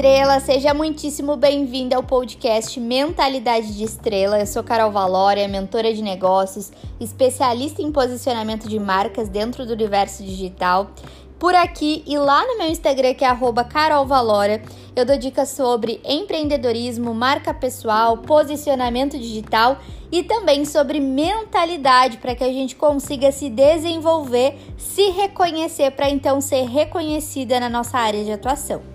estrela, seja muitíssimo bem-vinda ao podcast Mentalidade de Estrela. Eu sou Carol Valória, mentora de negócios, especialista em posicionamento de marcas dentro do universo digital. Por aqui e lá no meu Instagram, que é carolvalória, eu dou dicas sobre empreendedorismo, marca pessoal, posicionamento digital e também sobre mentalidade para que a gente consiga se desenvolver, se reconhecer para então ser reconhecida na nossa área de atuação.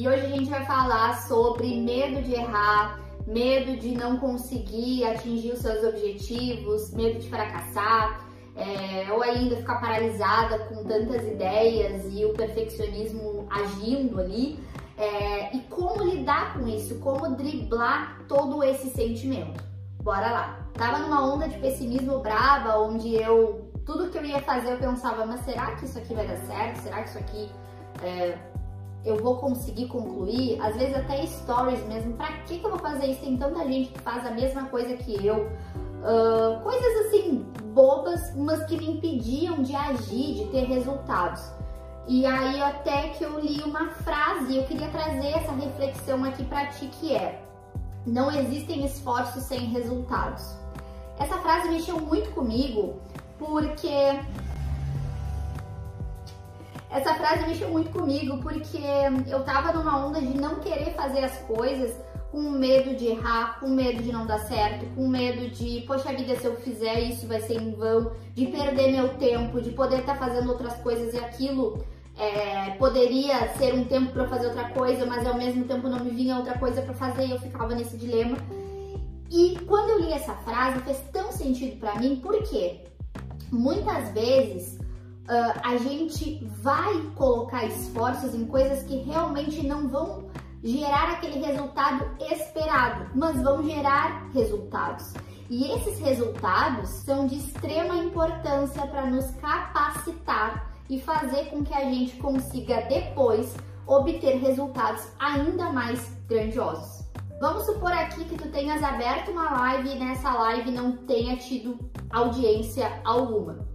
E hoje a gente vai falar sobre medo de errar, medo de não conseguir atingir os seus objetivos, medo de fracassar, é, ou ainda ficar paralisada com tantas ideias e o perfeccionismo agindo ali. É, e como lidar com isso, como driblar todo esse sentimento. Bora lá. Tava numa onda de pessimismo brava, onde eu tudo que eu ia fazer eu pensava, mas será que isso aqui vai dar certo? Será que isso aqui é, eu vou conseguir concluir, às vezes até stories mesmo, pra que, que eu vou fazer isso? Tem tanta gente que faz a mesma coisa que eu, uh, coisas assim, bobas, mas que me impediam de agir, de ter resultados. E aí até que eu li uma frase, eu queria trazer essa reflexão aqui pra ti que é, não existem esforços sem resultados. Essa frase mexeu muito comigo porque essa frase mexeu muito comigo porque eu tava numa onda de não querer fazer as coisas com medo de errar, com medo de não dar certo, com medo de, poxa vida, se eu fizer isso vai ser em vão, de perder meu tempo, de poder estar tá fazendo outras coisas e aquilo é, poderia ser um tempo para fazer outra coisa, mas ao mesmo tempo não me vinha outra coisa para fazer e eu ficava nesse dilema. E quando eu li essa frase fez tão sentido para mim, porque muitas vezes uh, a gente vai colocar esforços em coisas que realmente não vão gerar aquele resultado esperado, mas vão gerar resultados. E esses resultados são de extrema importância para nos capacitar e fazer com que a gente consiga depois obter resultados ainda mais grandiosos. Vamos supor aqui que tu tenhas aberto uma live e nessa live não tenha tido audiência alguma.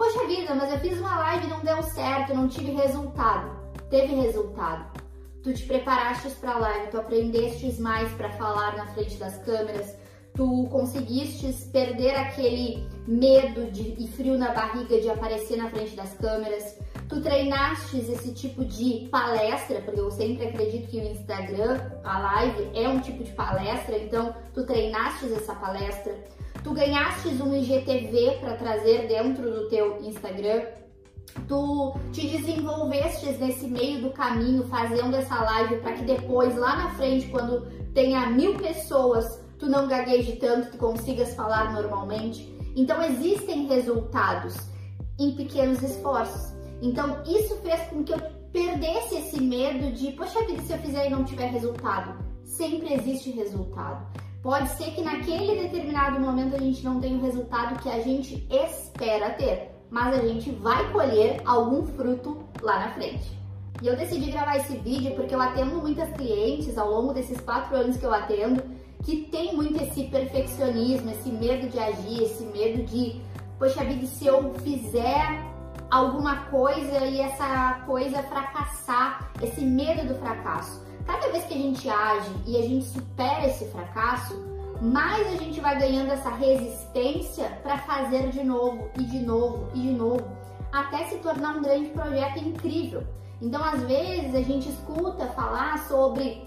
Poxa vida, mas eu fiz uma live e não deu certo, não tive resultado. Teve resultado. Tu te preparaste para a live, tu aprendestes mais para falar na frente das câmeras, tu conseguiste perder aquele medo de, e frio na barriga de aparecer na frente das câmeras, tu treinastes esse tipo de palestra, porque eu sempre acredito que o Instagram, a live, é um tipo de palestra, então tu treinastes essa palestra tu ganhastes um IGTV para trazer dentro do teu Instagram, tu te desenvolvestes nesse meio do caminho fazendo essa live para que depois, lá na frente, quando tenha mil pessoas, tu não gagueje tanto, tu consigas falar normalmente. Então existem resultados em pequenos esforços. Então isso fez com que eu perdesse esse medo de, poxa vida, se eu fizer e não tiver resultado. Sempre existe resultado. Pode ser que naquele determinado momento a gente não tenha o resultado que a gente espera ter, mas a gente vai colher algum fruto lá na frente. E eu decidi gravar esse vídeo porque eu atendo muitas clientes ao longo desses quatro anos que eu atendo que tem muito esse perfeccionismo, esse medo de agir, esse medo de, poxa vida, se eu fizer alguma coisa e essa coisa fracassar, esse medo do fracasso. Cada vez que a gente age e a gente supera esse fracasso, mais a gente vai ganhando essa resistência para fazer de novo e de novo e de novo, até se tornar um grande projeto incrível. Então, às vezes, a gente escuta falar sobre,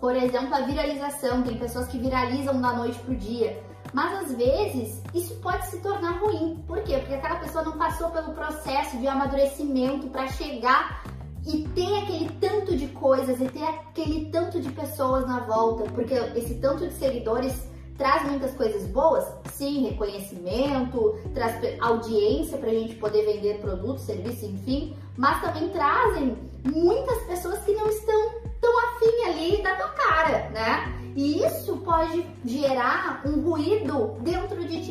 por exemplo, a viralização. Tem pessoas que viralizam da noite pro dia. Mas às vezes isso pode se tornar ruim. Por quê? Porque aquela pessoa não passou pelo processo de amadurecimento para chegar e ter aquele tanto de coisas e ter aquele tanto de pessoas na volta, porque esse tanto de seguidores traz muitas coisas boas, sim, reconhecimento, traz audiência para a gente poder vender produtos, serviços, enfim, mas também trazem muitas pessoas que não estão tão afim ali da tua cara, né? E isso pode gerar um ruído de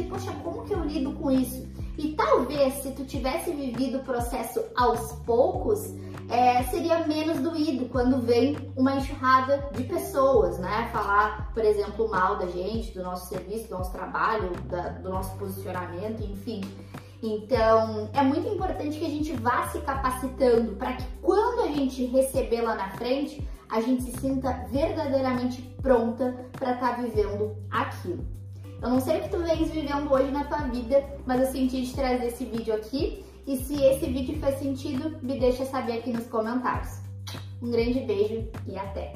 poxa, como que eu lido com isso? E talvez se tu tivesse vivido o processo aos poucos, é, seria menos doído quando vem uma enxurrada de pessoas, né? Falar, por exemplo, mal da gente, do nosso serviço, do nosso trabalho, da, do nosso posicionamento, enfim. Então, é muito importante que a gente vá se capacitando para que quando a gente receber lá na frente, a gente se sinta verdadeiramente pronta para estar tá vivendo aquilo. Eu não sei o que tu vens vivendo hoje na tua vida, mas eu senti de trazer esse vídeo aqui. E se esse vídeo faz sentido, me deixa saber aqui nos comentários. Um grande beijo e até!